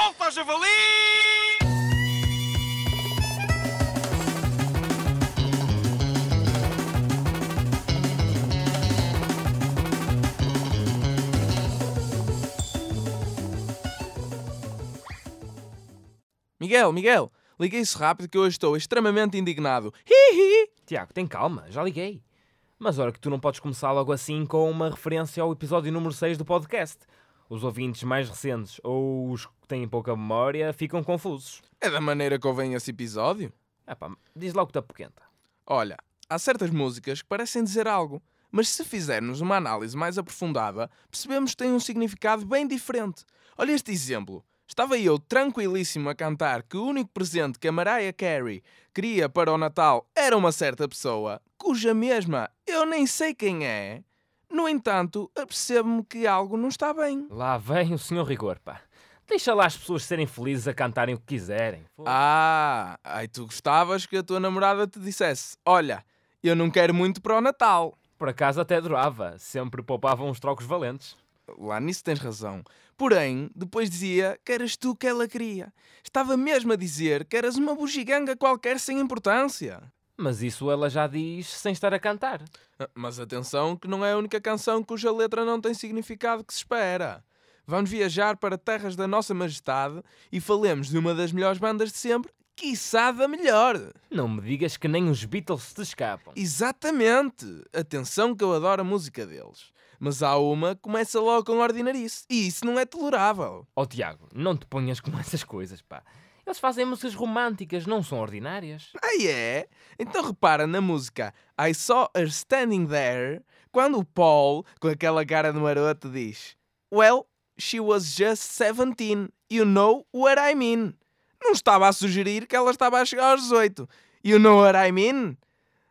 Solta, javali! Miguel, Miguel, liga isso rápido que eu hoje estou extremamente indignado. Hihi! Tiago, tem calma, já liguei. Mas ora que tu não podes começar logo assim com uma referência ao episódio número 6 do podcast. Os ouvintes mais recentes ou os que têm pouca memória ficam confusos. É da maneira que ouvem esse episódio? Epá, diz logo que está poquenta. Olha, há certas músicas que parecem dizer algo, mas se fizermos uma análise mais aprofundada, percebemos que têm um significado bem diferente. Olha este exemplo. Estava eu tranquilíssimo a cantar que o único presente que a Mariah Carey queria para o Natal era uma certa pessoa, cuja mesma eu nem sei quem é. No entanto, apercebo-me que algo não está bem. Lá vem o senhor rigor, pá. Deixa lá as pessoas serem felizes a cantarem o que quiserem. Foda. Ah, aí tu gostavas que a tua namorada te dissesse: Olha, eu não quero muito para o Natal. Por acaso até adorava, sempre poupava uns trocos valentes. Lá nisso tens razão. Porém, depois dizia que eras tu que ela queria. Estava mesmo a dizer que eras uma bugiganga qualquer sem importância. Mas isso ela já diz sem estar a cantar. Ah, Mas atenção que não é a única canção cuja letra não tem significado que se espera. Vamos viajar para terras da Nossa Majestade e falemos de uma das melhores bandas de sempre, quiçá da melhor. Não me digas que nem os Beatles te escapam. Exatamente! Atenção que eu adoro a música deles. Mas há uma que começa logo com ordinarice. E isso não é tolerável. Ó Tiago, não te ponhas com essas coisas, pá. Eles fazem músicas românticas, não são ordinárias. Ah, é? Então repara na música I Saw Her Standing There, quando o Paul, com aquela cara de maroto, diz Well, she was just 17. You know what I mean. Não estava a sugerir que ela estava a chegar aos 18. You know what I mean?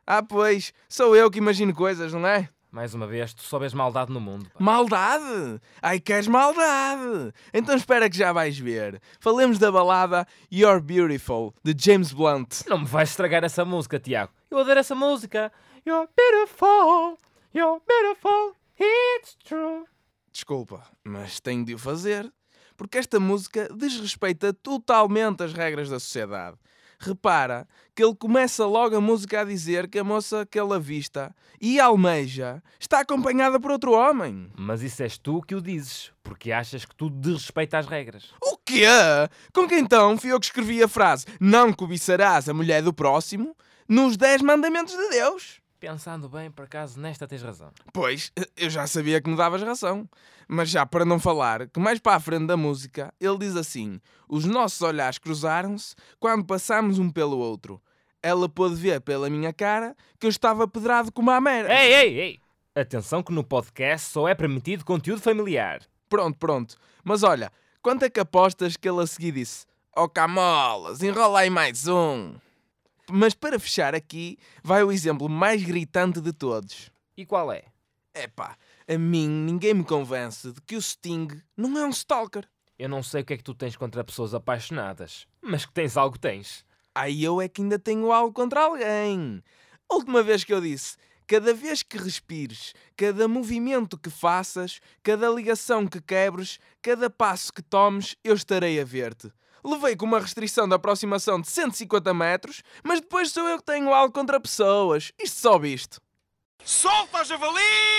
Ah, pois, sou eu que imagino coisas, não é? Mais uma vez, tu só vês maldade no mundo. pá. Maldade? Ai, queres maldade? Então espera que já vais ver. Falemos da balada You're Beautiful, de James Blunt. Não me vais estragar essa música, Tiago. Eu adoro essa música. You're beautiful, you're beautiful, it's true. Desculpa, mas tenho de o fazer. Porque esta música desrespeita totalmente as regras da sociedade. Repara que ele começa logo a música a dizer que a moça que ele avista e almeja está acompanhada por outro homem. Mas isso és tu que o dizes, porque achas que tudo desrespeita as regras. O quê? Com que então fui eu que escrevi a frase Não cobiçarás a mulher do próximo nos 10 mandamentos de Deus? Pensando bem, por acaso, nesta tens razão. Pois, eu já sabia que me davas razão. Mas já para não falar, que mais para a frente da música, ele diz assim: Os nossos olhares cruzaram-se quando passámos um pelo outro. Ela pôde ver pela minha cara que eu estava pedrado como a mera. Ei, ei, ei! Atenção que no podcast só é permitido conteúdo familiar. Pronto, pronto. Mas olha, quanto é que apostas que ele a seguir disse: Oh Camolas, enrola aí mais um. Mas para fechar aqui, vai o exemplo mais gritante de todos. E qual é? Epá, a mim ninguém me convence de que o Sting não é um stalker. Eu não sei o que é que tu tens contra pessoas apaixonadas, mas que tens algo tens. Aí eu é que ainda tenho algo contra alguém. A última vez que eu disse, cada vez que respires, cada movimento que faças, cada ligação que quebres, cada passo que tomes, eu estarei a ver-te. Levei com uma restrição de aproximação de 150 metros, mas depois sou eu que tenho algo contra pessoas. Isto só visto. Solta, javali!